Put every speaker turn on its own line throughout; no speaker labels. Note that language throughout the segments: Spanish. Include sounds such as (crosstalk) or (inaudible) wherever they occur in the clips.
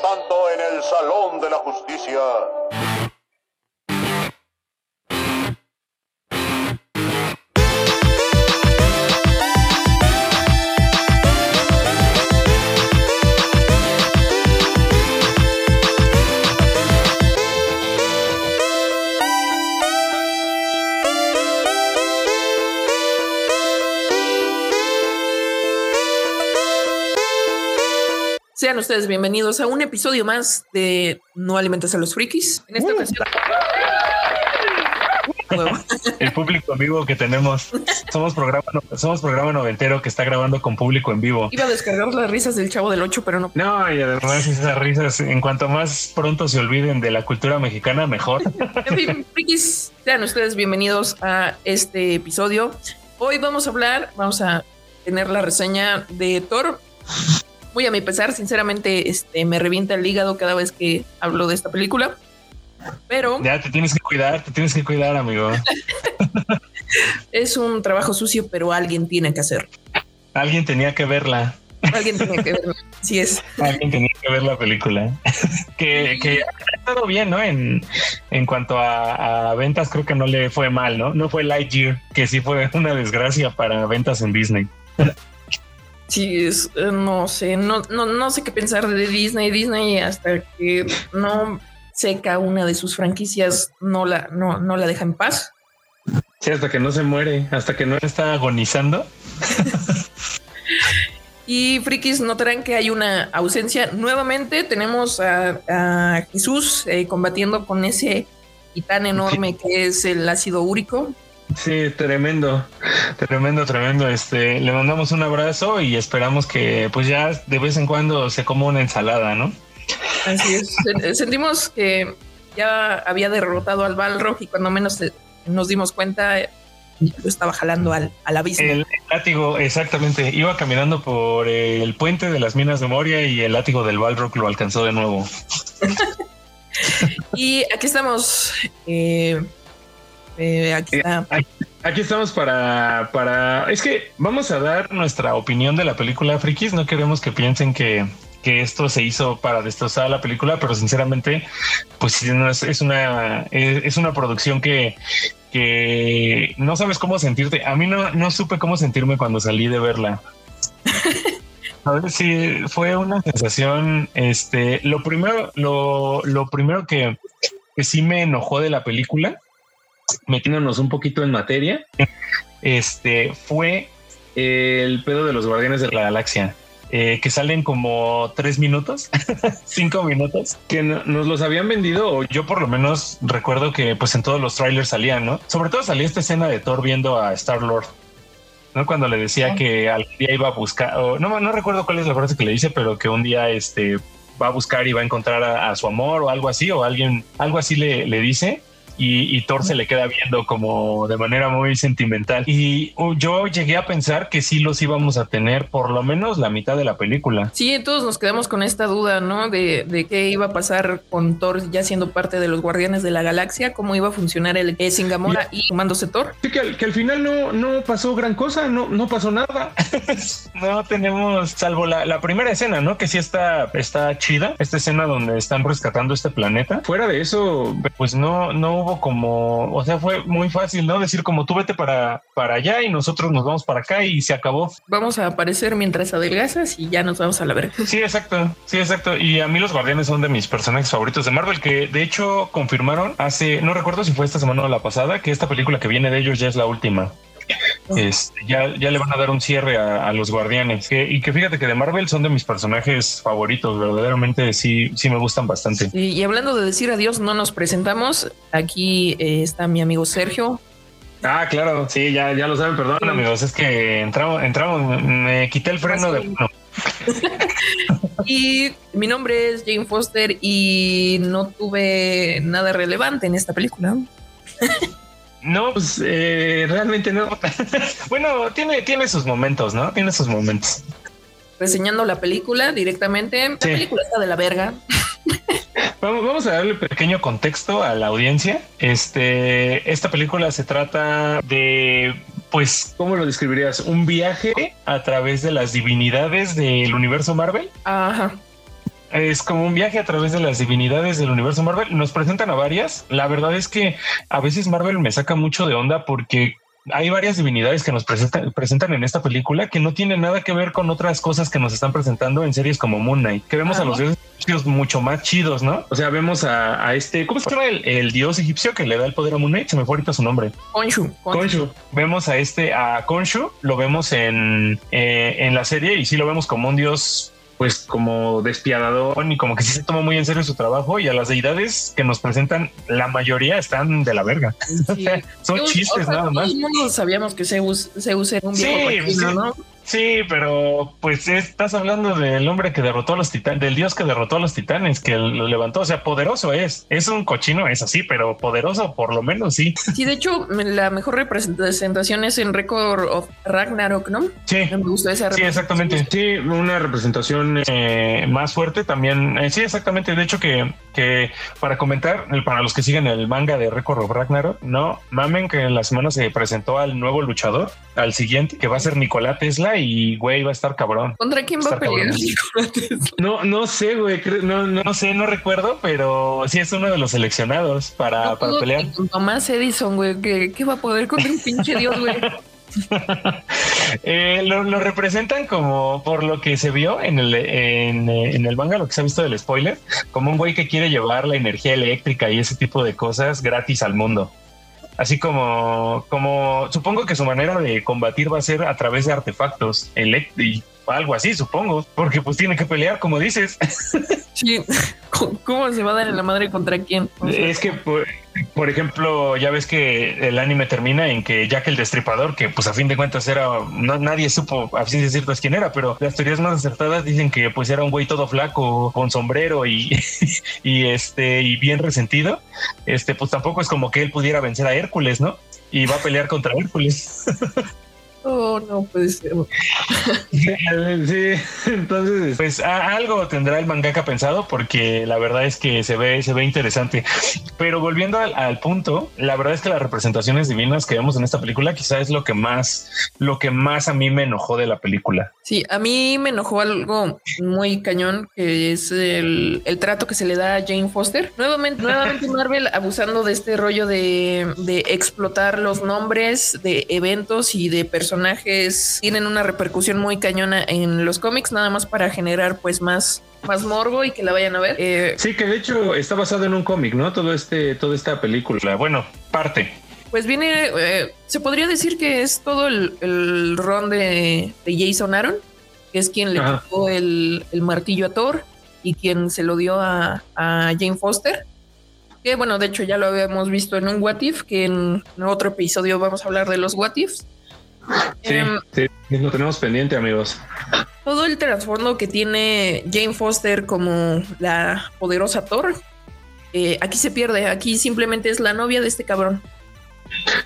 Tanto, en el Salón de la Justicia.
Sean ustedes bienvenidos a un episodio más de No Alimentes a los Frikis. En esta ocasión. (laughs)
El público en vivo que tenemos. Somos programa, somos programa noventero que está grabando con público en vivo.
Iba a descargar las risas del chavo del 8, pero no.
No, y además esas risas, en cuanto más pronto se olviden de la cultura mexicana, mejor. (laughs)
En fin, frikis, sean ustedes bienvenidos a este episodio. Hoy vamos a hablar, vamos a tener la reseña de Thor muy a mi pesar, sinceramente, este, me revienta el hígado cada vez que hablo de esta película. Pero
ya te tienes que cuidar, te tienes que cuidar, amigo. (laughs)
es un trabajo sucio, pero alguien tiene que hacer.
Alguien tenía que verla.
Alguien tenía que verla. Sí es. (laughs)
Alguien tenía que ver la película. (laughs) que, que ha estado bien, ¿no? En, en cuanto a, a, ventas, creo que no le fue mal, ¿no? No fue Lightyear, que sí fue una desgracia para ventas en Disney.
Sí, es, eh, no sé, no, no, no sé qué pensar de Disney. Disney hasta que no seca una de sus franquicias, no la, no, no la deja en paz.
Sí, hasta que no se muere, hasta que no está agonizando. (laughs)
y frikis notarán que hay una ausencia. Nuevamente tenemos a, a Jesús eh, combatiendo con ese titán enorme que es el ácido úrico.
Sí, tremendo, tremendo, tremendo. Este, le mandamos un abrazo y esperamos que, pues ya de vez en cuando se coma una ensalada, ¿no?
Así es. (laughs) Sentimos que ya había derrotado al Balrog y cuando menos nos dimos cuenta lo estaba jalando al, al abismo.
El, el, látigo, exactamente. Iba caminando por el puente de las minas de Moria y el látigo del Balrog lo alcanzó de nuevo. (laughs)
y aquí estamos. Eh, eh, aquí, está.
Aquí, aquí, estamos para, para. Es que vamos a dar nuestra opinión de la película Frikis. No queremos que piensen que, que esto se hizo para destrozar la película, pero sinceramente, pues es, es una es, una producción que, que no sabes cómo sentirte. A mí no, no supe cómo sentirme cuando salí de verla. (laughs) A ver si fue una sensación. Este, lo primero, lo, lo primero que, que sí me enojó de la película metiéndonos un poquito en materia, este fue el pedo de los Guardianes de la Galaxia. Eh, que salen como tres minutos, (laughs) cinco minutos, que no, nos los habían vendido, o yo por lo menos recuerdo que pues en todos los trailers salían, ¿no? Sobre todo salía esta escena de Thor viendo a Star Lord, ¿no? Cuando le decía que al día iba a buscar, o no, no recuerdo cuál es la frase que le dice, pero que un día este va a buscar y va a encontrar a, a su amor o algo así, o alguien, algo así le, le dice y, y, Thor se le queda viendo como de manera muy sentimental. Y uh, yo llegué a pensar que sí los íbamos a tener por lo menos la mitad de la película.
Sí, todos nos quedamos con esta duda, ¿no? De, de qué iba a pasar con Thor ya siendo parte de los Guardianes de la Galaxia, cómo iba a funcionar el eh, Singamora y, y tomándose Thor.
Sí, que al, que al, final no, no pasó gran cosa, no, no pasó nada. (laughs) no tenemos, salvo la, la, primera escena, ¿no? Que sí está, está chida, esta escena donde están rescatando este planeta. Fuera de eso, pues no, no hubo como, o sea, fue muy fácil, ¿no? Decir como tú vete para, para allá y nosotros nos vamos para acá y se acabó.
Vamos a aparecer mientras adelgazas y ya nos vamos a la verga.
Sí, exacto, sí, exacto. Y a mí los guardianes son de mis personajes favoritos de Marvel, que de hecho confirmaron hace, no recuerdo si fue esta semana o la pasada, que esta película que viene de ellos ya es la última. Este, ya, ya le van a dar un cierre a, a los guardianes que, y que fíjate que de Marvel son de mis personajes favoritos, verdaderamente sí, sí me gustan bastante.
Y, y hablando de decir adiós, no nos presentamos. Aquí eh, está mi amigo Sergio.
Ah, claro, sí, ya, ya lo saben, perdón sí. amigos, es que entramos, entramos, me quité el freno de uno. (laughs)
y mi nombre es Jane Foster y no tuve nada relevante en esta película. (laughs)
No, pues eh, realmente no. (laughs) bueno, tiene, tiene sus momentos, ¿no? Tiene sus momentos.
Reseñando la película directamente. La sí. película está de la verga.
Vamos, vamos, a darle pequeño contexto a la audiencia. Este, esta película se trata de, pues, ¿cómo lo describirías? Un viaje a través de las divinidades del universo Marvel.
Ajá.
Es como un viaje a través de las divinidades del universo Marvel. Nos presentan a varias. La verdad es que a veces Marvel me saca mucho de onda porque hay varias divinidades que nos presentan, presentan en esta película que no tienen nada que ver con otras cosas que nos están presentando en series como Moon Knight, que vemos a los dioses egipcios mucho más chidos, ¿no? O sea, vemos a, este, ¿cómo se llama el, dios egipcio que le da el poder a Moon Knight? Se me fue ahorita su nombre.
Khonshu.
Khonshu. Vemos a este, a Khonshu, lo vemos en, eh, en la serie y sí lo vemos como un dios pues como despiadador y como que sí se toma muy en serio su trabajo y a las deidades que nos presentan la mayoría están de la verga. (laughs) Son chistes nada más.
sabíamos que Zeus, Zeus era un viejo sí, ¿no?
Sí, pero pues estás hablando del hombre que derrotó a los titanes, del dios que derrotó a los titanes, que lo levantó. O sea, poderoso es. Es un cochino, es así, pero poderoso por lo menos sí.
Sí, de hecho, la mejor representación es en Record of Ragnarok, ¿no?
Sí.
Me gustó esa
Sí, exactamente. Sí, una representación eh, más fuerte también. Eh, sí, exactamente. De hecho, que, que para comentar, para los que siguen el manga de Record of Ragnarok, no mamen que en la semana se presentó al nuevo luchador, al siguiente, que va a ser Nicolás Tesla y güey va a estar cabrón.
¿Contra quién va, a pelear?
No, no sé, güey. No, no sé, no recuerdo, pero sí es uno de los seleccionados para, para pelear.
Tomás Edison, güey, ¿qué, va a poder contra un pinche dios, güey? (laughs)
eh, lo, representan como por lo que se vio en el, en, en, el manga, lo que se ha visto del spoiler, como un güey que quiere llevar la energía eléctrica y ese tipo de cosas gratis al mundo así como, como supongo que su manera de combatir va a ser a través de artefactos algo así, supongo, porque pues tiene que pelear, como dices. (laughs)
Sí, ¿cómo se va a dar en la madre contra quién?
es que, por, ejemplo, ya ves que el anime termina en que Jack el Destripador, que pues a fin de cuentas era, no, nadie supo a fin de ciertas quién era, pero las teorías más acertadas dicen que pues era un güey todo flaco, con sombrero y, (laughs) y este, y bien resentido. Este, pues tampoco es como que él pudiera vencer a Hércules, ¿no? Y va a pelear contra Hércules. (laughs)
Oh, no puede ser. (laughs)
sí, entonces, pues algo tendrá el mangaka pensado porque la verdad es que se ve, se ve interesante. Pero volviendo al, punto, la verdad es que las representaciones divinas que vemos en esta película quizá es lo que más, lo que más a mí me enojó de la película.
Sí, a mí me enojó algo muy cañón que es el, trato que se le da a Jane Foster. Nuevamente, nuevamente (laughs) Marvel abusando de este rollo de, de explotar los nombres de eventos y de personas personajes tienen una repercusión muy cañona en los cómics, nada más para generar pues más más morbo y que la vayan a ver.
Eh, sí, que de hecho está basado en un cómic, ¿no? Todo este, toda esta película. Bueno, parte.
Pues viene, eh, se podría decir que es todo el, el ron de, Jason Aaron, que es quien le quitó el, martillo a Thor y quien se lo dio a, a Jane Foster. Que bueno, de hecho ya lo habíamos visto en un What If, que en otro episodio vamos a hablar de los What Ifs.
Sí, em, sí, lo tenemos pendiente, amigos.
Todo el trasfondo que tiene Jane Foster como la poderosa Thor, eh, aquí se pierde. Aquí simplemente es la novia de este cabrón.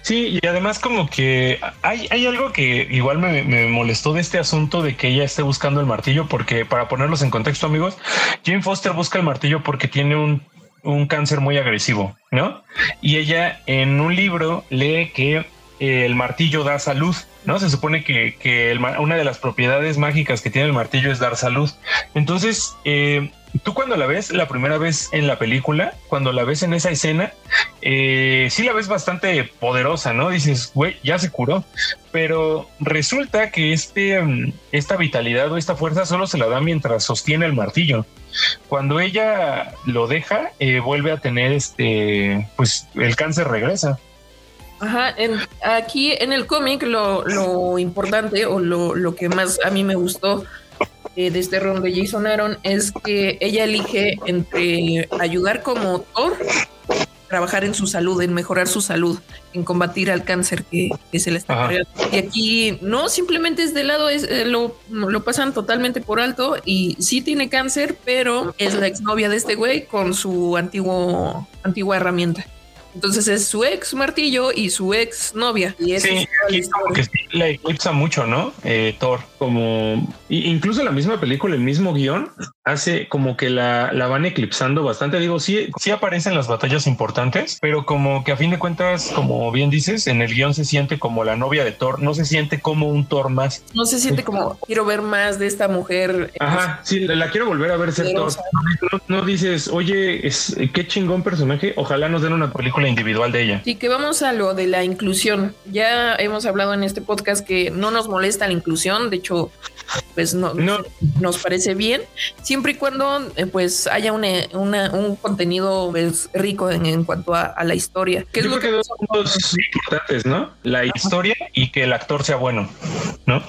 Sí, y además como que hay, hay algo que igual me, me, molestó de este asunto de que ella esté buscando el martillo, porque para ponerlos en contexto, amigos, Jane Foster busca el martillo porque tiene un, un cáncer muy agresivo, ¿no? Y ella en un libro lee que el martillo da salud, ¿no? Se supone que, una de las propiedades mágicas que tiene el martillo es dar salud. Entonces, eh, tú cuando la ves la primera vez en la película, cuando la ves en esa escena, eh, sí la ves bastante poderosa, ¿no? Dices, güey, ya se curó. Pero resulta que este, mm, esta vitalidad o esta fuerza solo se la da mientras sostiene el martillo. Cuando ella lo deja, eh, vuelve a tener este, pues el cáncer regresa.
Ajá, aquí en el cómic lo, importante o lo, que más a mí me gustó eh, de este ron de Jason Aaron es que ella elige entre ayudar como Thor, trabajar en su salud, en mejorar su salud, en combatir al cáncer que, se le está cargando. Y aquí no, simplemente es de lado, es, eh, lo, lo pasan totalmente por alto y sí tiene cáncer, pero es la exnovia de este güey con su antiguo, antigua herramienta. Entonces es su ex martillo y su ex novia. Y
sí, es como que sí le eclipsa mucho, ¿no? Eh, Thor, como incluso la misma película, el mismo guion, hace como que la, la van eclipsando bastante. Digo, sí, sí aparecen las batallas importantes, pero como que a fin de cuentas, como bien dices, en el guion se siente como la novia de Thor, no se siente como un Thor más.
No se siente como quiero ver más de esta mujer.
Ajá, sí, la quiero volver a ver ser Thor. No, dices, oye, es, qué chingón personaje, ojalá nos den una película individual de ella.
Sí, que vamos a lo de la inclusión. Ya hemos hablado en este podcast que no nos molesta la inclusión, de hecho, pues no, nos parece bien, siempre y cuando eh, pues haya un contenido pues, rico en, cuanto a, la historia.
Que es lo que dos importantes, ¿no? La historia y que el actor sea bueno, ¿no?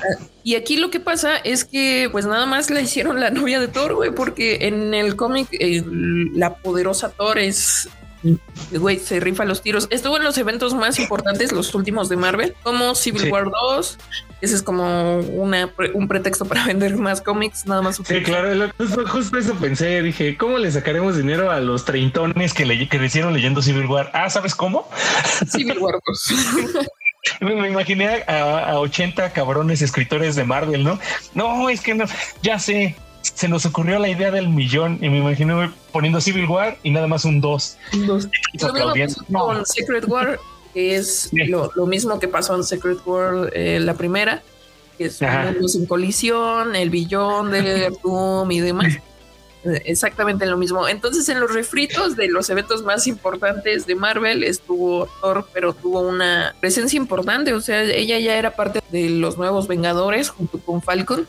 Y aquí lo que pasa es que pues nada más la hicieron la novia de Thor, güey, porque en el cómic eh, la poderosa Thor es güey, se rifa los tiros. Estuvo en los eventos más importantes, los últimos de Marvel, como Civil War 2. Ese es como una, un pretexto para (laughs) vender más cómics, nada más.
Sí, claro, justo eso pensé. Dije, ¿cómo le sacaremos dinero a los treintones que, le, que hicieron leyendo Civil War? Ah, ¿sabes cómo?
Civil War (laughs) 2.
Me imaginé a, a, 80 cabrones escritores de Marvel, ¿no? No, es que no, ya sé, se nos ocurrió la idea del millón y me imaginé poniendo Civil War y nada más un 2.
con Secret War, que es lo, mismo que pasó en Secret War eh, la primera, que es sin colisión, el billón de Doom y demás. (laughs) Exactamente lo mismo. Entonces, en los refritos de los eventos más importantes de Marvel estuvo Thor, pero tuvo una presencia importante. O sea, ella ya era parte de los nuevos Vengadores junto con Falcon.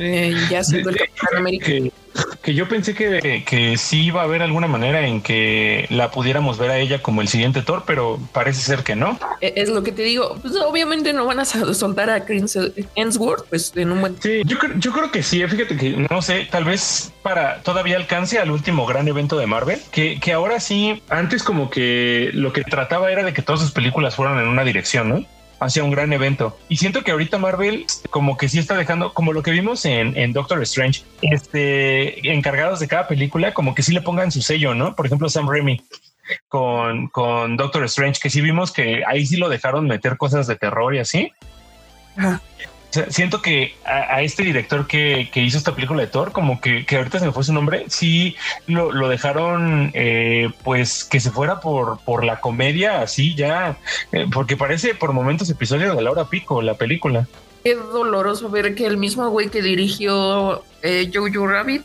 Eh, ya siendo el Capitán América.
Que, yo pensé que, que sí iba a haber alguna manera en que la pudiéramos ver a ella como el siguiente Thor, pero parece ser que no.
E, es lo que te digo. Pues obviamente no van a (laughs) soltar a Chris Hemsworth, pues en un buen.
Sí, yo, yo creo que sí. Fíjate que no sé, tal vez para todavía alcance al último gran evento de Marvel, que, que ahora sí, antes como que lo que trataba era de que todas sus películas fueran en una dirección, ¿no? Hacia un gran evento. Y siento que ahorita Marvel como que sí está dejando, como lo que vimos en, Doctor Strange, este, encargados de cada película, como que sí le pongan su sello, ¿no? Por ejemplo, Sam Raimi con, con Doctor Strange, que sí vimos que ahí sí lo dejaron meter cosas de terror y así siento que a, este director que, hizo esta película de Thor, como que, ahorita se me fue su nombre, sí lo, dejaron eh, pues que se fuera por, por la comedia, así ya, eh, porque parece por momentos episodio de Laura Pico, la película.
Qué doloroso ver que el mismo güey que dirigió eh, Jojo Rabbit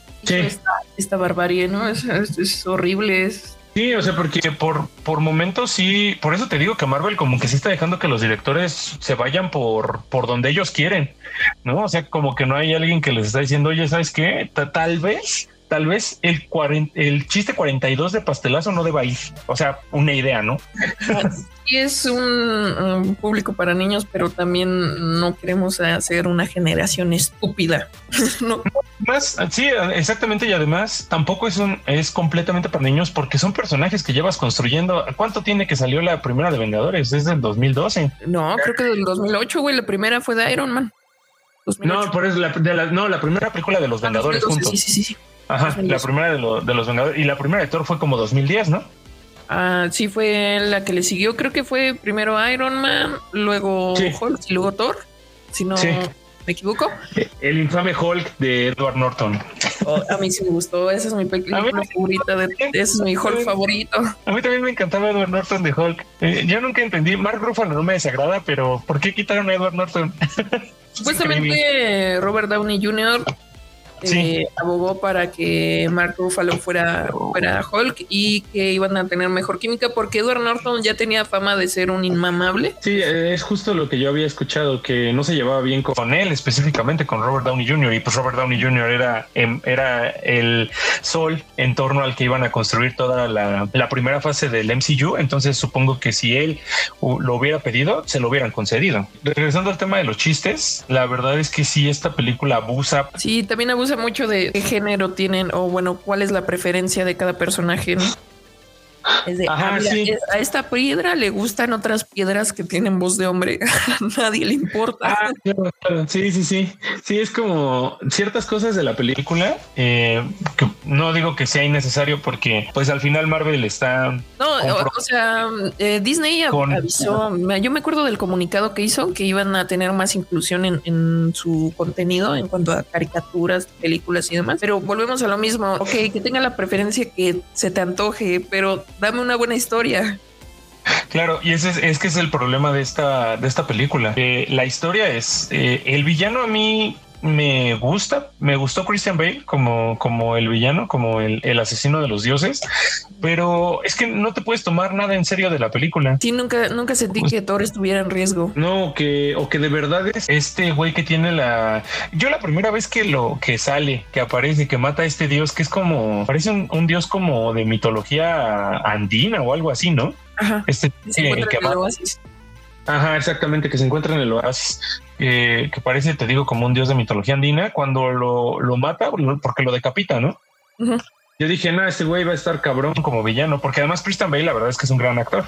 esta, barbarie, ¿no? Es, es horrible, es
Sí, o sea, porque por, por momentos sí, por eso te digo que Marvel como que sí está dejando que los directores se vayan por, por donde ellos quieren, ¿no? O sea, como que no hay alguien que les está diciendo, oye, ¿sabes qué? tal vez, tal vez el, el chiste 42 de pastelazo no deba ir. O sea, una idea, ¿no?
Sí, es un, público para niños, pero también no queremos hacer una generación estúpida. (laughs) no
más, sí, exactamente. Y además tampoco es un, es completamente para niños porque son personajes que llevas construyendo. ¿Cuánto tiene que salió la primera de Vengadores? Es del 2012.
No, creo que del 2008, güey. La primera fue de Iron Man.
No, por eso, la, de la, no, la primera película de los ah, Vengadores juntos. Sí, sí, sí. Ajá, la primera de, de los Vengadores. Y la primera de Thor fue como 2010, ¿no?
Ah, sí, fue la que le siguió. Creo que fue primero Iron Man, luego Hulk y luego Thor. Si no, ¿Me equivoco?
El infame Hulk de Edward Norton.
Oh, a mí sí me gustó. Esa es mi película favorita. De, ese es mi Hulk favorito.
A mí también me encantaba Edward Norton de Hulk. Eh, yo nunca entendí. Mark Ruffalo no me desagrada, pero ¿por qué quitaron a Edward Norton? (laughs)
Supuestamente Robert Downey Jr eh, abogó para que Mark Ruffalo fuera, fuera Hulk y que iban a tener mejor química porque Edward Norton ya tenía fama de ser un inmamable.
Sí, es justo lo que yo había escuchado, que no se llevaba bien con él, específicamente con Robert Downey Jr. Y pues Robert Downey Jr. era, em, era el sol en torno al que iban a construir toda la, la primera fase del MCU. Entonces supongo que si él lo hubiera pedido, se lo hubieran concedido. Regresando al tema de los chistes, la verdad es que sí, esta película abusa.
Sí, también abusa mucho de qué género tienen o bueno, cuál es la preferencia de cada personaje. Es de, ah, a esta piedra le gustan otras piedras que tienen voz de hombre. (laughs) a nadie le importa.
Ah, sí, sí, sí. Sí, es como ciertas cosas de la película eh, que no digo que sea innecesario porque pues al final Marvel está...
No, o, sea, eh, Disney avisó, yo me acuerdo del comunicado que hizo que iban a tener más inclusión en, en su contenido en cuanto a caricaturas, películas y demás. Pero volvemos a lo mismo. Ok, que tenga la preferencia que se te antoje, pero dame una buena historia.
Claro, y ese es, que es el problema de esta, de esta película. Eh, la historia es eh, el villano a mí me gusta, me gustó Christian Bale como, como el villano, como el, el, asesino de los dioses, pero es que no te puedes tomar nada en serio de la película.
Sí, nunca, nunca sentí pues que Thor estuviera en riesgo.
No, que, o que de verdad es este güey que tiene la. Yo la primera vez que lo que sale, que aparece, que mata a este dios, que es como, parece un, dios como de mitología andina o algo así, ¿no?
Ajá.
Este
que, que
Ajá, exactamente, que se encuentra en el oasis, que parece, te digo, como un dios de mitología andina, cuando lo, lo mata, porque lo decapita, ¿no? Yo dije, no, este güey va a estar cabrón como villano, porque además Christian Bale, la verdad es que es un gran actor.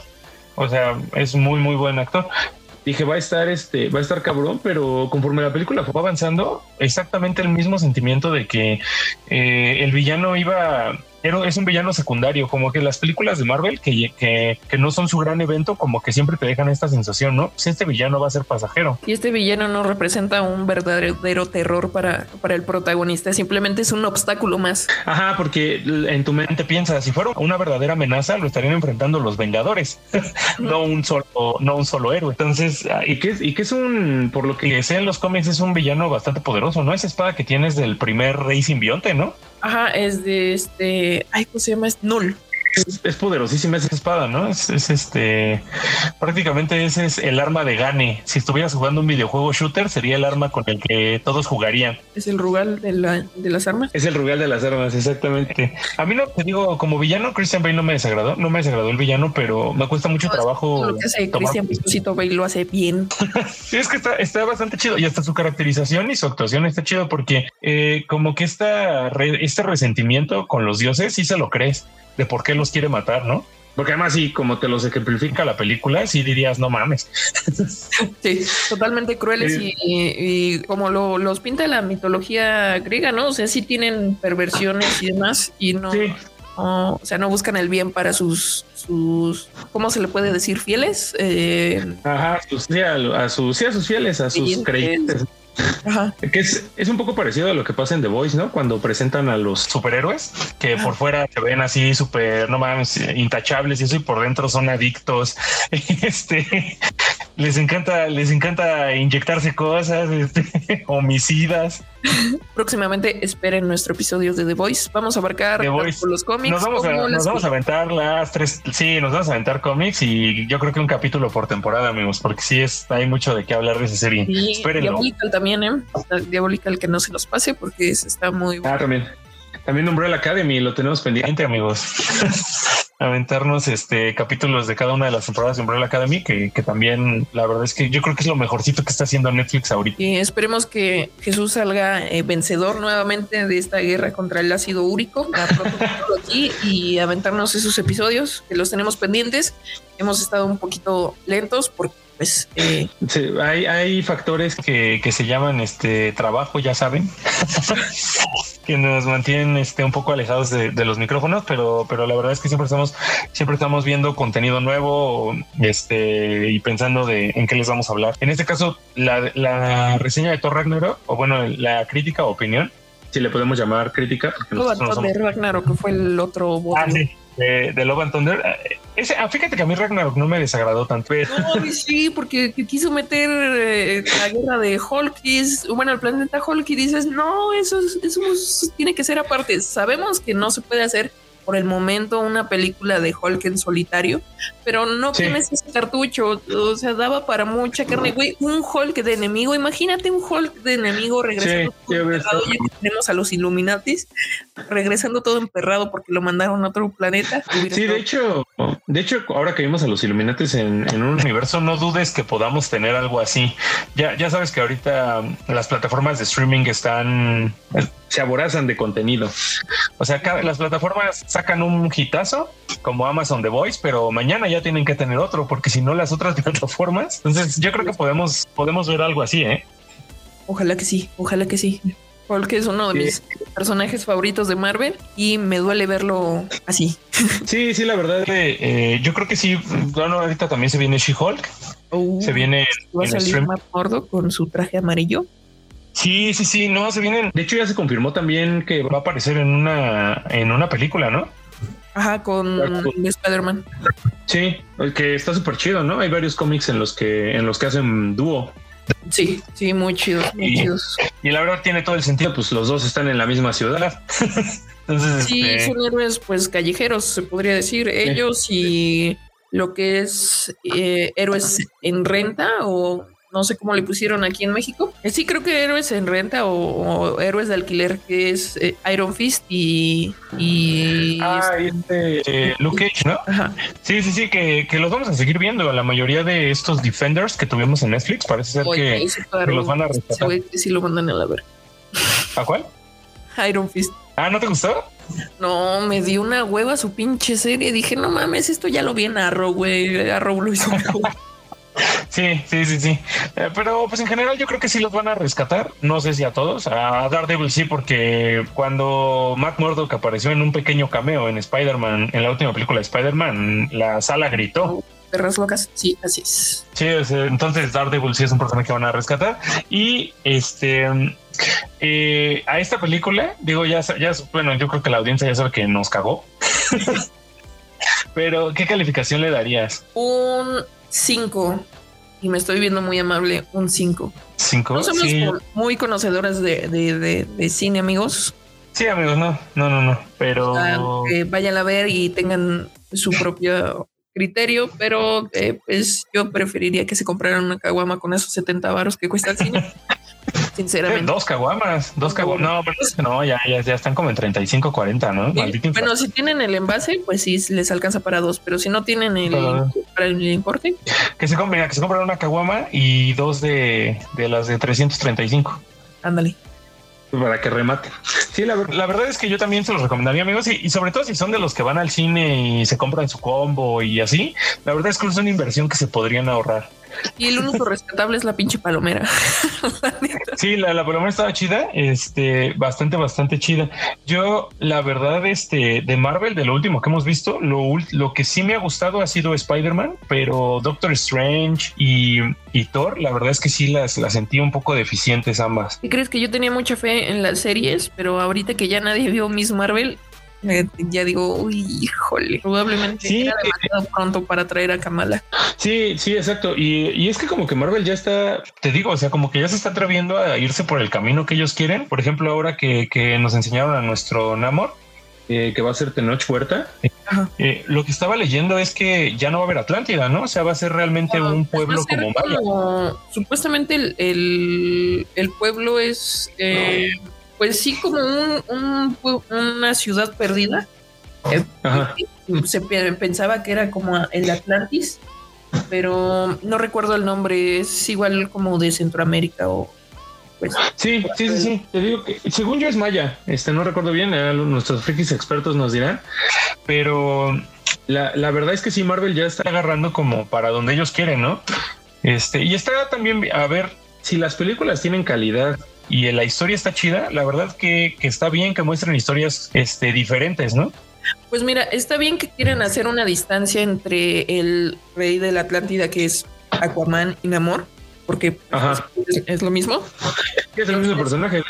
O sea, es muy, muy buen actor. Dije, va a estar este, va a estar cabrón, pero conforme la película fue avanzando, exactamente el mismo sentimiento de que eh, el villano iba es un villano secundario, como que las películas de Marvel que, que, que, no son su gran evento, como que siempre te dejan esta sensación, ¿no? Si este villano va a ser pasajero.
Y este villano no representa un verdadero terror para, para el protagonista, simplemente es un obstáculo más.
Ajá, porque en tu mente piensas, si fuera una verdadera amenaza, lo estarían enfrentando los Vengadores, (laughs) no un solo, no un solo héroe. Entonces, ah, y que, y que es un, por lo que sé en los cómics, es un villano bastante poderoso, ¿no? Esa espada que tienes del primer rey simbionte, ¿no?
Ajá, es de este. Ay, ¿cómo se llama? Es Null
es, poderosísima esa espada, ¿no? Es, este prácticamente ese es el arma de Gane. Si estuvieras jugando un videojuego shooter, sería el arma con el que todos jugarían.
Es el rugal de, las armas.
Es el rugal de las armas, exactamente. A mí no te digo, como villano, Christian Bale no me desagradó, no me desagradó el villano, pero me cuesta mucho trabajo.
Lo que hace Christian Bale lo hace bien. (laughs)
sí, es que está, está bastante chido y hasta su caracterización y su actuación está chido porque eh, como que esta, este resentimiento con los dioses sí se lo crees de por qué los quiere matar, ¿no? Porque además, sí, como te los ejemplifica la película, sí dirías, no mames. (laughs)
Sí, totalmente crueles y, como lo, los pinta la mitología griega, ¿no? O sea, sí tienen perversiones y demás y no, o sea, no buscan el bien para sus, sus, ¿cómo se le puede decir? Fieles.
Eh, Ajá, sí, a, sus, sí, a sus fieles, a sus creyentes. Que es, es, un poco parecido a lo que pasa en The Voice, ¿no? Cuando presentan a los superhéroes que por fuera se ven así súper, no mames, intachables y eso, y por dentro son adictos. (laughs) Este les encanta, les encanta inyectarse cosas, este, (laughs) homicidas. (laughs)
Próximamente esperen nuestro episodio de The Voice. Vamos a abarcar los cómics.
Nos vamos, a, nos vamos a aventar las tres. Sí, nos vamos a aventar cómics y yo creo que un capítulo por temporada, amigos, porque sí es, hay mucho de qué hablar de esa serie.
Y Diabolical también, ¿eh? Diabolical que no se los pase porque está muy
bueno. Ah, también. También nombré la Academy, lo tenemos pendiente, amigos. (laughs) aventarnos este capítulos de cada una de las temporadas de Umbrella Academy, que, también la verdad es que yo creo que es lo mejorcito que está haciendo Netflix ahorita.
Y esperemos que Jesús salga eh, vencedor nuevamente de esta guerra contra el ácido úrico (laughs) aquí y aventarnos esos episodios que los tenemos pendientes. Hemos estado un poquito lentos porque pues eh,
hay, hay factores que, que se llaman este trabajo, ya saben. (laughs) que nos mantienen este, un poco alejados de, los micrófonos, pero, pero la verdad es que siempre estamos, siempre estamos viendo contenido nuevo este, y pensando de en qué les vamos a hablar. En este caso, la, reseña de Thor Ragnarok, o bueno, la crítica o opinión, si le podemos llamar crítica.
de Ragnarok, que fue el otro
ah, de, de Love and Thunder. Eh, ese, ah, fíjate que a mí Ragnarok no me desagradó tanto.
No, sí, porque quiso meter eh, la guerra de Hulk y bueno, el planeta Hulk y dices, no, eso, eso tiene que ser aparte. Sabemos que no se puede hacer por el momento una película de Hulk en solitario, pero no tienes ese cartucho, o sea, daba para mucha carne, güey, un Hulk de enemigo, imagínate un Hulk de enemigo regresando sí, tenemos a los Illuminatis regresando todo emperrado porque lo mandaron a otro planeta.
Sí, de hecho, De hecho, ahora que vimos a los Illuminates en, en, un universo, no dudes que podamos tener algo así. Ya, ya sabes que ahorita las plataformas de streaming están se aborazan de contenido. O sea, cada, las plataformas sacan un hitazo como Amazon The Voice, pero mañana ya tienen que tener otro, porque si no las otras (laughs) plataformas. Entonces, yo creo que podemos, podemos ver algo así, ¿eh?
Ojalá que sí, ojalá que sí. Porque es uno de mis personajes favoritos de Marvel y me duele verlo así. (laughs)
Sí, sí, la verdad, eh, yo creo que sí. Bueno, ahorita también se viene She-Hulk. Uh, se viene.
Va a salir más gordo con su traje amarillo.
Sí, sí, sí, no, se vienen. De hecho, ya se confirmó también que va a aparecer en una, en una película, ¿no?
Ajá, con Spider-Man.
Sí, que está súper chido, ¿no? Hay varios cómics en los que, en los que hacen dúo.
Sí, sí, muy chidos, muy
y,
chidos.
Y la verdad tiene todo el sentido, pues los dos están en la misma ciudad. (laughs)
Entonces, sí, este... son héroes pues callejeros, se podría decir, ellos y lo que es eh, héroes en renta o no sé cómo le pusieron aquí en México. Eh, sí, creo que héroes en renta o, o héroes de alquiler, que es eh, Iron Fist y. y
ah, este eh, Luke Cage, ¿no? Ajá. Sí, sí, sí, que, que, los vamos a seguir viendo. La mayoría de estos Defenders que tuvimos en Netflix parece ser que, que, los van a rescatar.
Sí, sí, lo mandan a la ver.
¿A cuál?
Iron Fist.
Ah, ¿no te gustó?
No, me dio una hueva su pinche serie. Dije, no mames, esto ya lo vi en Arrow, güey. Arrow lo hizo (laughs)
Sí, sí, sí, sí. Eh, pero pues en general yo creo que sí los van a rescatar. No sé si a todos. A Daredevil sí, porque cuando Matt Murdock apareció en un pequeño cameo en Spider-Man, en la última película de Spider-Man, la sala gritó.
Perras locas, sí, así es.
Sí, entonces Daredevil sí es un personaje que van a rescatar. Y este eh, a esta película, digo, ya, ya, bueno, yo creo que la audiencia ya sabe que nos cagó. (laughs) Pero, ¿qué calificación le darías?
Un 5. Y me estoy viendo muy amable, un 5.
5.
No somos sí. muy conocedoras de, de, de, de, cine, amigos.
Sí, amigos, no, no, no, no. Pero
o sea, que vayan a ver y tengan su propio criterio, pero eh, pues yo preferiría que se compraran una caguama con esos 70 varos que cuesta el cine. (laughs) Sinceramente.
Dos caguamas, dos caguamas. No, pero es que no, ya, ya, ya, están como en 35, 40, ¿no?
Sí, bueno, si tienen el envase, pues sí les alcanza para dos, pero si no tienen el, uh, para el importe.
Que se compren, que se compren una caguama y dos de, de las de 335.
Ándale
para que remate. Sí, la, la, verdad es que yo también se los recomendaría, amigos, y, y, sobre todo si son de los que van al cine y se compran su combo y así, la verdad es que es una inversión que se podrían ahorrar.
Y el único rescatable es la pinche palomera. (laughs)
sí, la, la, palomera estaba chida, este, bastante, bastante chida. Yo, la verdad, este, de Marvel, de lo último que hemos visto, lo, lo que sí me ha gustado ha sido Spider-Man, pero Doctor Strange y, y, Thor, la verdad es que sí las, las sentí un poco deficientes ambas.
¿Y crees que yo tenía mucha fe en las series, pero ahorita que ya nadie vio Miss Marvel, ya digo, uy, híjole, probablemente sí, era demasiado pronto para traer a Kamala.
Sí, sí, exacto. Y, y, es que como que Marvel ya está, te digo, o sea, como que ya se está atreviendo a irse por el camino que ellos quieren. Por ejemplo, ahora que, que nos enseñaron a nuestro Namor, eh, que va a ser Tenoch Huerta. Eh, lo que estaba leyendo es que ya no va a haber Atlántida, ¿no? O sea, va a ser realmente no, un pueblo como Maya.
Como, supuestamente el, el, el, pueblo es... Eh, pues sí, como un, un, una ciudad perdida. Se pensaba que era como el Atlantis, pero no recuerdo el nombre. Es igual como de Centroamérica o.
Pues, sí, sí, sí, sí. Te digo que según yo es Maya. Este no recuerdo bien. Eh, nuestros frikis expertos nos dirán, pero la, la verdad es que sí, Marvel ya está agarrando como para donde ellos quieren, ¿no? Este y está también a ver si las películas tienen calidad y la historia está chida, la verdad que, que está bien que muestren historias este, diferentes, ¿no?
Pues mira, está bien que quieren hacer una distancia entre el rey de la Atlántida, que es Aquaman y Namor, porque es, es, lo mismo.
Es el mismo personaje,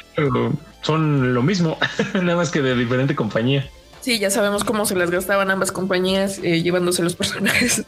son lo mismo, (laughs) nada más que de diferente compañía.
Sí, ya sabemos cómo se las gastaban ambas compañías eh, llevándose los personajes.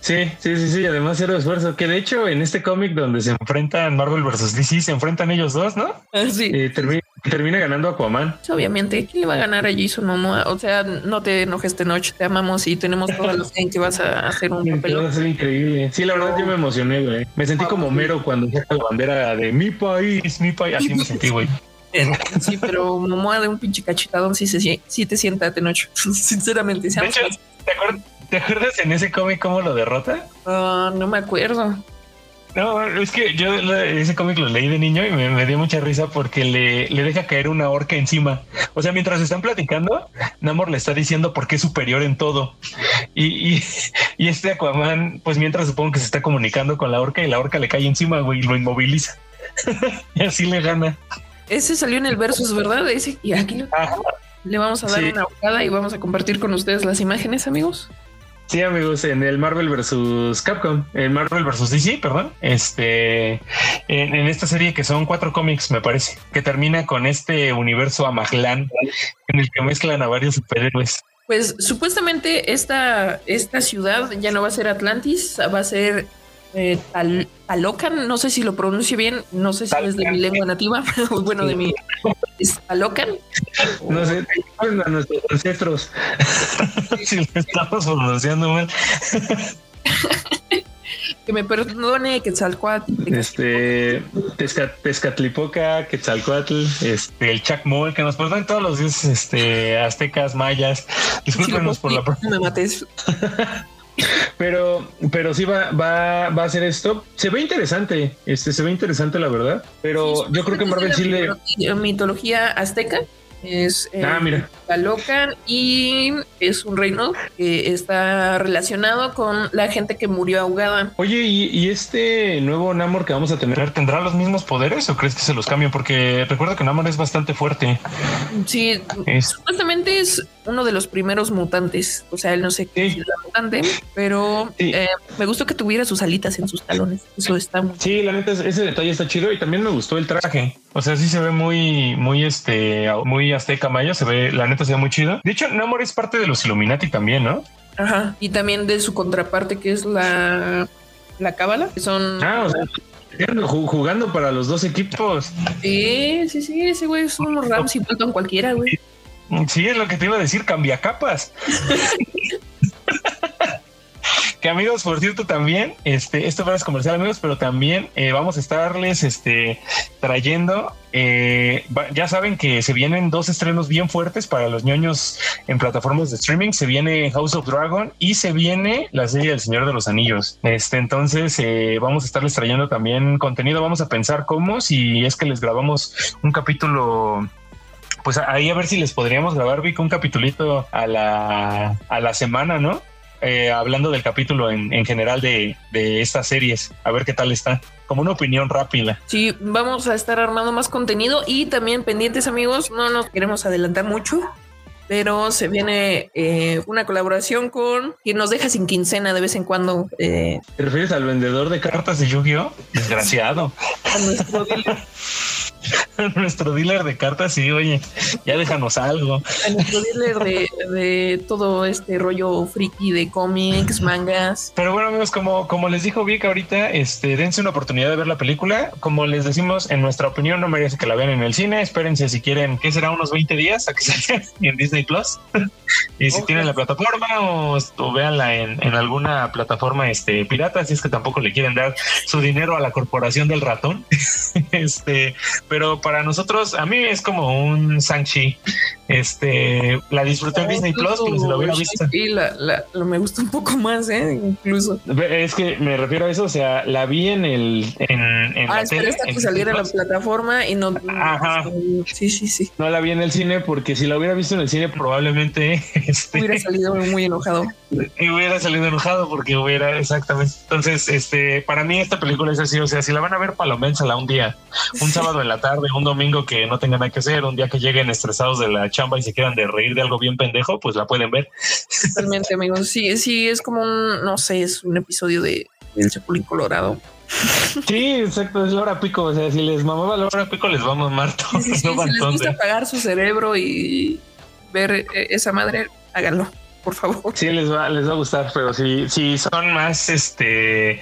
Sí, sí, sí, sí, además cero esfuerzo. Que de hecho, en este cómic donde se enfrentan Marvel versus DC, se enfrentan ellos dos, ¿no?
Ah, sí.
Eh, termina, termina, ganando Aquaman.
Obviamente, ¿quién le va a ganar a Jason Momoa? O sea, no te enojes noche, te amamos y tenemos toda la fe en que vas a hacer un papel.
Va a ser increíble. Sí, la verdad, yo me emocioné, güey. Me sentí como mero cuando saca la bandera de mi país, mi país. Así me sentí, güey. (laughs)
Sí, pero Momoa de un pinche cachetadón sí, se, sí te sienta de noche. (laughs) Sinceramente,
de hecho, ¿te acuerdas? ¿Te acuerdas en ese cómic cómo lo derrota?
Ah, no me acuerdo.
No, es que yo ese cómic lo leí de niño y me, dio mucha risa porque le, le, deja caer una orca encima. O sea, mientras están platicando, Namor le está diciendo por qué es superior en todo. Y, y, (laughs) este Aquaman, pues mientras supongo que se está comunicando con la orca y la orca le cae encima, güey, y lo inmoviliza. (laughs) y así le gana.
Ese salió en el versus, ¿verdad? Ese, y aquí le vamos a dar una bocada y vamos a compartir con ustedes las imágenes, amigos.
Sí, amigos, en el Marvel versus Capcom, en Marvel versus DC, perdón, este, en, esta serie que son cuatro cómics, me parece, que termina con este universo Amaglan en el que mezclan a varios superhéroes.
Pues supuestamente esta, esta ciudad ya no va a ser Atlantis, va a ser eh, Talocan, no sé si lo pronuncio bien, no sé si es de mi lengua nativa, (laughs) bueno, de mi es Talocan.
No sé, a nuestros ancestros, (laughs) si lo estamos pronunciando mal.
que me perdone Quetzalcoatl.
Este, Tezcatlipoca, Quetzalcoatl, este, el Chacmol, que nos perdonen todos los dioses este, aztecas, mayas. Discúlpenos por la.
Me mates. (laughs)
Pero, pero sí va, va, va a ser esto. Se ve interesante, este, se ve interesante la verdad. Pero yo creo que Marvel sí le.
Mitología azteca es eh,
ah, mira.
la loca y es un reino que está relacionado con la gente que murió ahogada.
Oye, ¿y, este nuevo Namor que vamos a tener tendrá los mismos poderes o crees que se los cambian? Porque recuerda que Namor es bastante fuerte.
Sí, supuestamente es uno de los primeros mutantes. O sea, él no sé qué es la mutante, pero eh, me gustó que tuviera sus alitas en sus talones. Eso está muy.
Sí, la neta, ese detalle está chido y también me gustó el traje. O sea, sí se ve muy, muy, este, muy azteca maya. Se ve, la neta, se ve muy chido. De hecho, Namor es parte de los Illuminati también, ¿no?
Ajá. Y también de su contraparte, que es la, la cábala, que son.
Ah, o sea, jugando para los dos equipos.
Sí, sí, sí, ese güey es un Rams y en cualquiera, güey.
Sí, es lo que te iba a decir, cambia capas. (laughs) que amigos, por cierto, también, este, esto es comercial, amigos, pero también eh, vamos a estarles este, trayendo. Eh, ya saben que se vienen dos estrenos bien fuertes para los ñoños en plataformas de streaming. Se viene House of Dragon y se viene la serie del Señor de los Anillos. Este, entonces, eh, vamos a estarles trayendo también contenido. Vamos a pensar cómo, si es que les grabamos un capítulo pues ahí a ver si les podríamos grabar, Vic, un capitulito a la, a la semana, ¿no? Eh, hablando del capítulo en, general de, de, estas series, a ver qué tal está, como una opinión rápida.
Sí, vamos a estar armando más contenido y también pendientes amigos, no nos queremos adelantar mucho, pero se viene eh, una colaboración con quien nos deja sin quincena de vez en cuando.
Eh. ¿Te refieres al vendedor de cartas de Yu-Gi-Oh? Desgraciado. (laughs)
a nuestro (laughs)
nuestro dealer de cartas, sí, oye, ya déjanos algo.
A nuestro dealer de, todo este rollo friki de cómics, mangas.
Pero bueno, amigos, como, como les dijo Vic ahorita, este, dense una oportunidad de ver la película. Como les decimos, en nuestra opinión, no merece que la vean en el cine. Espérense si quieren, que será unos 20 días a que (laughs) salga en Disney Plus. (laughs) y si tienen la plataforma o, o véanla en, en, alguna plataforma este, pirata, si es que tampoco le quieren dar su dinero a la corporación del ratón. este, pero para nosotros, a mí es como un Sanchi. Este, la disfruté en Disney Plus, si lo hubiera visto.
Sí, la, la, me gustó un poco más, ¿eh? Incluso.
Es que me refiero a eso, o sea, la vi en el. En, en
ah, la tele, esta que saliera en la plataforma y no.
Ajá.
Sí, sí, sí.
No la vi en el cine porque si la hubiera visto en el cine, probablemente. (laughs)
Este, hubiera salido muy enojado.
Y hubiera salido enojado porque hubiera, exactamente. Entonces, este, para mí esta película es así, o sea, si la van a ver, paloménsala un día, un sábado en la tarde, un domingo que no tengan nada que hacer, un día que lleguen estresados de la chamba y se quieran de reír de algo bien pendejo, pues la pueden ver.
Totalmente, amigos. Sí, sí, es como un, no sé, es un episodio de El Chapulín Colorado.
Sí, exacto, es la hora pico. O sea, si les mamaba la hora pico, les vamos a mamar
todos. si les gusta apagar su cerebro y ver eh, esa madre, háganlo por favor.
Sí, les va, les va a gustar, pero si, si son más este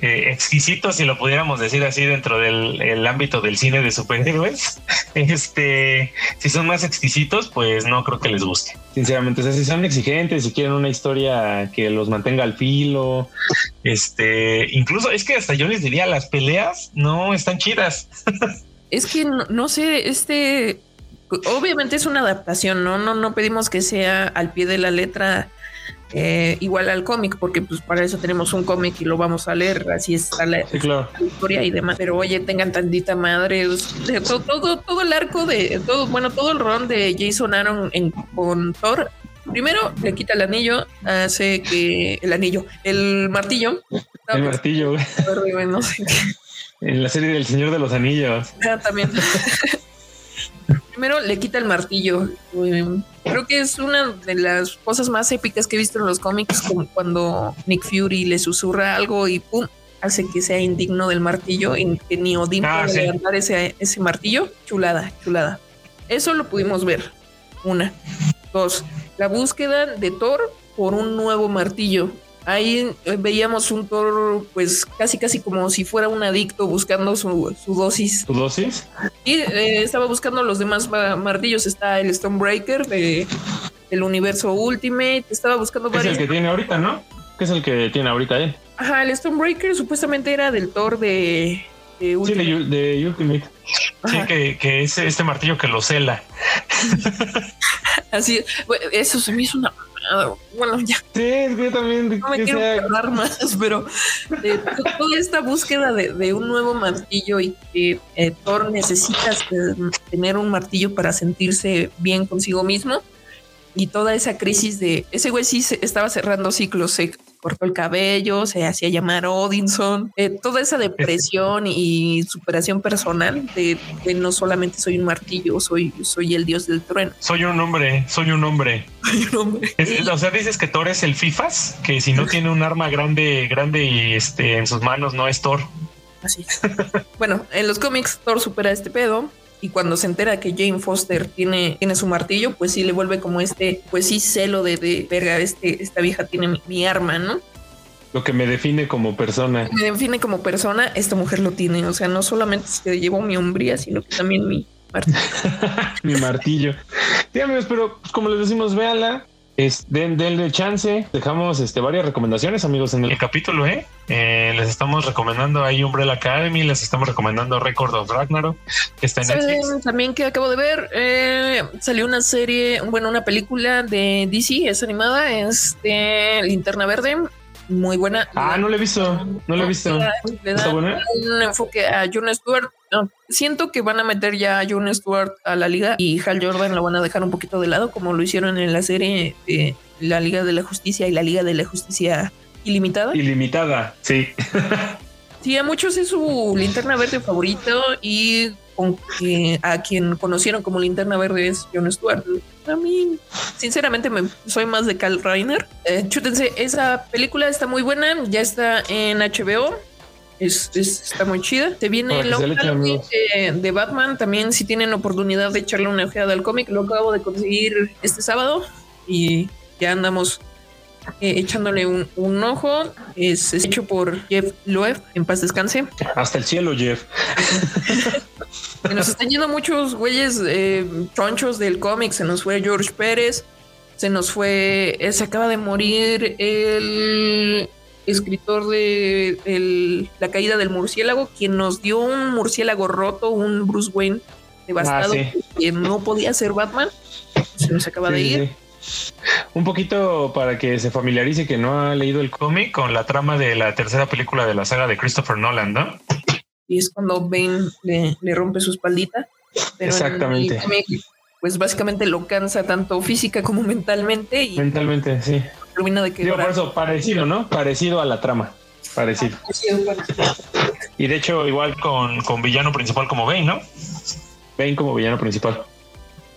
eh, exquisitos, si lo pudiéramos decir así, dentro del ámbito del cine de superhéroes, (laughs) este, si son más exquisitos, pues no creo que les guste. Sinceramente, o sea, si son exigentes, si quieren una historia que los mantenga al filo, este, incluso es que hasta yo les diría, las peleas no están chidas. (laughs)
Es que no sé, este obviamente es una adaptación, ¿no? No, no pedimos que sea al pie de la letra eh, igual al cómic, porque pues para eso tenemos un cómic y lo vamos a leer, así es la, historia y demás. Pero oye, tengan tantita madre, todo, todo, todo el arco de todo, bueno, todo el ron de Jason Aaron en, con Thor. Primero le quita el anillo, hace que el anillo, el martillo.
El martillo. No sé En la serie del Señor de los Anillos.
Ah, también. (laughs) Primero le quita el martillo. Creo que es una de las cosas más épicas que he visto en los cómics, como cuando Nick Fury le susurra algo y pum, hace que sea indigno del martillo y que ni Odin ah, puede levantar ese, ese martillo. Chulada, chulada. Eso lo pudimos ver. Una. Dos. La búsqueda de Thor por un nuevo martillo. Ahí eh, veíamos un Thor, pues casi, casi como si fuera un adicto buscando su, dosis.
¿Su dosis?
Y eh, estaba buscando los demás martillos. Está el Stonebreaker de, del universo Ultimate. Estaba buscando
varios. Es el que tiene ahorita, ¿no? ¿Qué es el que tiene ahorita él?
Ajá, el Stonebreaker supuestamente era del Thor de.
de Ultimate. Sí, de, Ultimate. Sí, que, que, es este martillo que lo cela. (laughs)
Así, eso se me hizo una bueno, ya.
Sí, yo también.
No me quiero hablar más, pero eh, toda esta búsqueda de, un nuevo martillo y que eh, Thor necesita tener un martillo para sentirse bien consigo mismo y toda esa crisis de ese güey sí estaba cerrando ciclos, se cortó el cabello, se hacía llamar Odinson, eh, toda esa (laughs) depresión y superación personal de, no solamente soy un martillo, soy, soy el dios del trueno.
Soy un hombre, soy un hombre. (laughs) Soy un hombre. o sea, dices que Thor es el FIFAS, que si no tiene un arma grande, grande y este en sus manos no es Thor.
Así. bueno, en los cómics Thor supera este pedo y cuando se entera que Jane Foster tiene, tiene su martillo, pues sí le vuelve como este, pues sí, celo de, de verga, este, esta vieja tiene mi, arma, ¿no?
Lo que me define como persona.
Me define como persona, esta mujer lo tiene. O sea, no solamente es que llevo mi hombría, sino que también mi martillo. (laughs)
mi martillo. Sí, amigos, pero pues, como les decimos, véanla. Es, den, denle chance. Dejamos este, varias recomendaciones, amigos, en el capítulo. ¿eh? ¿eh? les estamos recomendando ahí Umbrella Academy, les estamos recomendando Record of Ragnarok, que está en Netflix.
También que acabo de ver, eh, salió una serie, bueno, una película de DC, es animada, es de Linterna Verde muy buena.
Ah, no le he visto, no le he visto.
Le da, un enfoque a Jon Stewart. siento que van a meter ya a Jon Stewart a la liga y Hal Jordan lo van a dejar un poquito de lado, como lo hicieron en la serie de la Liga de la Justicia y la Liga de la Justicia Ilimitada.
Ilimitada, sí.
sí, a muchos es su linterna verde favorito y con que a quien conocieron como linterna verde es Jon Stewart. A mí, sinceramente, me soy más de Carl Reiner. Eh, chútense, esa película está muy buena, ya está en HBO. Es, está muy chida. Te viene el de, de, Batman. También, si tienen oportunidad de echarle una ojeada al cómic, lo acabo de conseguir este sábado y ya andamos eh, echándole un, un ojo. Es, hecho por Jeff Loeb, en paz descanse.
Hasta el cielo, Jeff. (laughs)
nos están yendo muchos güeyes eh, chonchos del cómic. Se nos fue George Pérez. Se nos fue. Eh, se acaba de morir el escritor de La caída del murciélago, quien nos dio un murciélago roto, un Bruce Wayne devastado, ah, que no podía ser Batman. Se nos acaba de ir.
Un poquito para que se familiarice que no ha leído el cómic con la trama de la tercera película de la saga de Christopher Nolan, ¿no?
Y es cuando Ben le, rompe su espaldita.
Exactamente.
pues básicamente lo cansa tanto física como mentalmente. Y
mentalmente, sí.
Termina de
que. por eso, parecido, ¿no? Parecido a la trama. Parecido. y de hecho, igual con, con villano principal como Bane, ¿no? Bane como villano principal.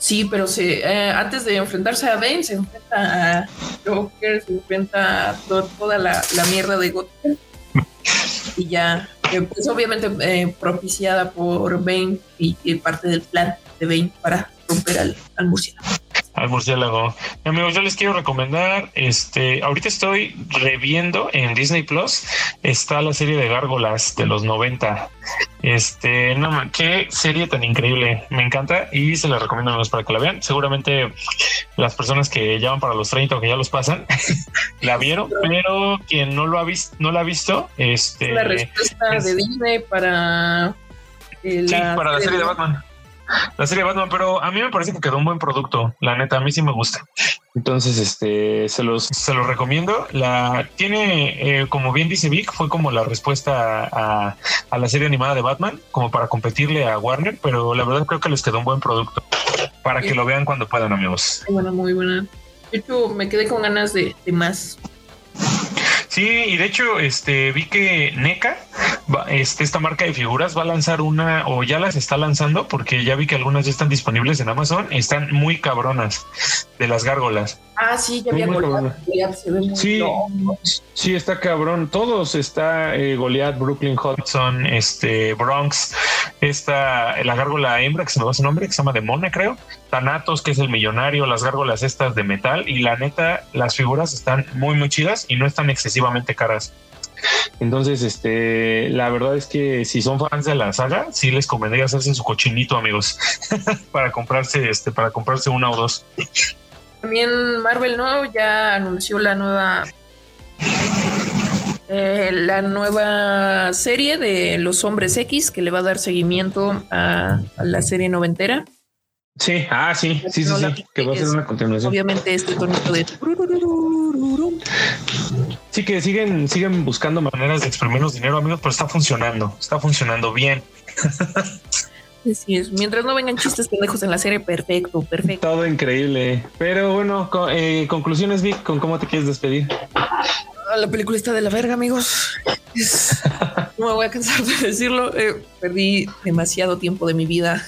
Sí, pero se, eh, antes de enfrentarse a Bane, se enfrenta a Joker, se enfrenta a toda la, mierda de Gotham. (laughs) y ya, eh, pues obviamente eh, propiciada por Bane y, parte del plan de Bane para romper al, al murciélago
al murciélago. Amigos, yo les quiero recomendar, este, ahorita estoy reviendo en Disney Plus, está la serie de Gárgolas de los 90. Este, no, qué serie tan increíble, me encanta y se la recomiendo a para que la vean. Seguramente las personas que llaman para los 30 o que ya los pasan, (laughs) la vieron, pero quien no lo ha visto, no la ha visto, este...
La respuesta de Disney para...
sí, para la serie de Batman. La serie Batman, pero a mí me parece que quedó un buen producto. La neta, a mí sí me gusta. Entonces, este se los, se los recomiendo. La tiene, eh, como bien dice Vic, fue como la respuesta a, a, la serie animada de Batman, como para competirle a Warner, pero la verdad creo que les quedó un buen producto para que lo vean cuando puedan, amigos.
Muy buena, muy buena. De hecho, me quedé con ganas de, de más.
Sí, y de hecho, este vi que NECA, este, esta marca de figuras, va a lanzar una, o ya las está lanzando, porque ya vi que algunas ya están disponibles en Amazon, están muy cabronas de las gárgolas.
Ah, sí, ya había Goliath.
sí, sí, está cabrón. Todos está eh, Goliath, Brooklyn Hudson, este Bronx, está la gárgola hembra, que se me va su nombre, que se llama Demona, creo. Thanatos, que es el millonario, las gárgolas estas de metal. Y la neta, las figuras están muy, muy chidas y no están excesivamente caras. Entonces, este, la verdad es que si son fans de la saga, sí les convendría hacerse su cochinito, amigos, (laughs) para comprarse, este, para comprarse una o dos.
También Marvel ¿no? ya anunció la nueva eh, la nueva serie de los hombres X que le va a dar seguimiento a, la serie noventera.
Sí, ah, sí, sí, sí, sí, que va a ser una continuación.
Obviamente este tonito de
Sí, que siguen, siguen buscando maneras de exprimirnos dinero, amigos, pero está funcionando, está funcionando bien. (laughs)
Así es. Mientras no vengan chistes pendejos en la serie, perfecto, perfecto.
Todo increíble. Pero bueno, eh, conclusiones, Vic, ¿con cómo te quieres despedir?
Ah, la película está de la verga, amigos. (laughs) no me voy a cansar de decirlo. Eh, perdí demasiado tiempo de mi vida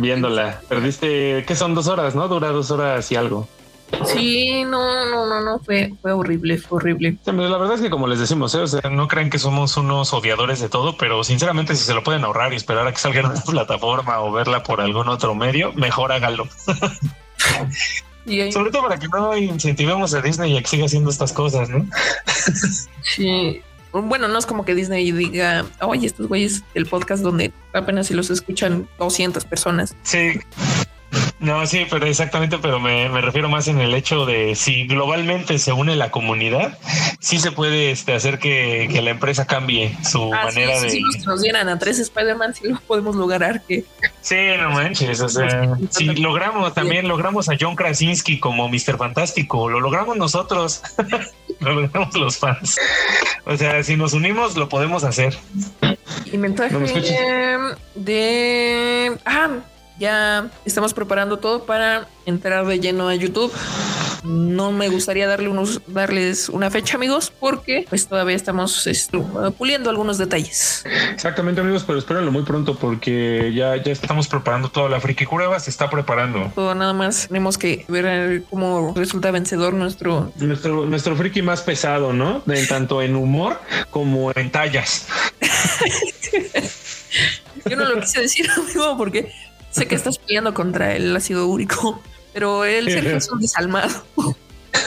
viéndola. Perdiste, que son dos horas, ¿no? Dura dos horas y algo.
Sí, no, no, no, no, fue, fue horrible, fue horrible.
La verdad es que como les decimos, ¿eh? o sea, no crean que somos unos odiadores de todo, pero sinceramente si se lo pueden ahorrar y esperar a que salga en una (laughs) plataforma o verla por algún otro medio, mejor háganlo. (laughs) Sobre todo para que no incentivemos a Disney a que siga haciendo estas cosas, ¿no?
sí. Bueno, no es como que Disney diga, oye, estos güeyes, el podcast donde apenas si los escuchan 200 personas.
Sí. No, sí, pero exactamente, pero me, refiero más en el hecho de si globalmente se une la comunidad, sí se puede este, hacer que, la empresa cambie su ah, manera de.
Si nos dieran a tres Spider-Man, sí lo podemos lograr que.
Sí, no manches. O sea, si logramos también, logramos a John Krasinski como Mr. Fantástico, lo logramos nosotros, (laughs) lo logramos los fans. O sea, si nos unimos, lo podemos hacer.
Y mensaje de. Ah, ya estamos preparando todo para entrar de lleno a YouTube. No me gustaría darle unos, darles una fecha, amigos, porque pues todavía estamos puliendo algunos detalles.
Exactamente, amigos, pero espérenlo muy pronto porque ya, ya estamos preparando toda la friki curva, se está preparando.
Todo nada más tenemos que ver cómo resulta vencedor nuestro
nuestro nuestro friki más pesado, ¿no? De, tanto en humor como en tallas. (laughs)
Yo no lo quise decir, (laughs) amigo, porque Sé que estás peleando contra el ácido úrico, pero él (laughs) es un desalmado.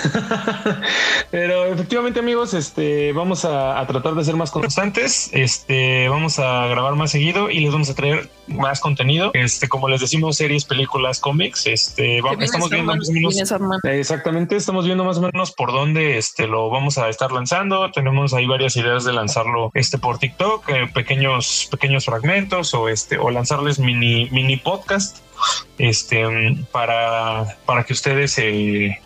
(laughs)
Pero efectivamente, amigos, este vamos a, tratar de ser más constantes. Este vamos a grabar más seguido y les vamos a traer más contenido. Este, como les decimos, series, películas, cómics. Este estamos viendo más o menos. Exactamente, estamos viendo más o menos por dónde este lo vamos a estar lanzando. Tenemos ahí varias ideas de lanzarlo este por TikTok, eh, pequeños, pequeños fragmentos o este, o lanzarles mini, mini podcast este, para, para que ustedes eh,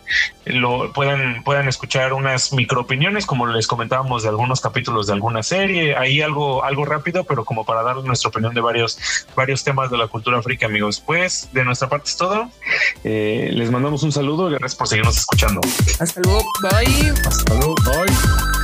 lo puedan, puedan escuchar unas micro opiniones, como les comentábamos de algunos capítulos de alguna serie, ahí algo, algo rápido, pero como para dar nuestra opinión de varios, varios temas de la cultura africana, amigos. Pues de nuestra parte es todo. Eh, les mandamos un saludo y gracias por seguirnos escuchando.
Hasta luego. Bye.
Hasta luego. Bye.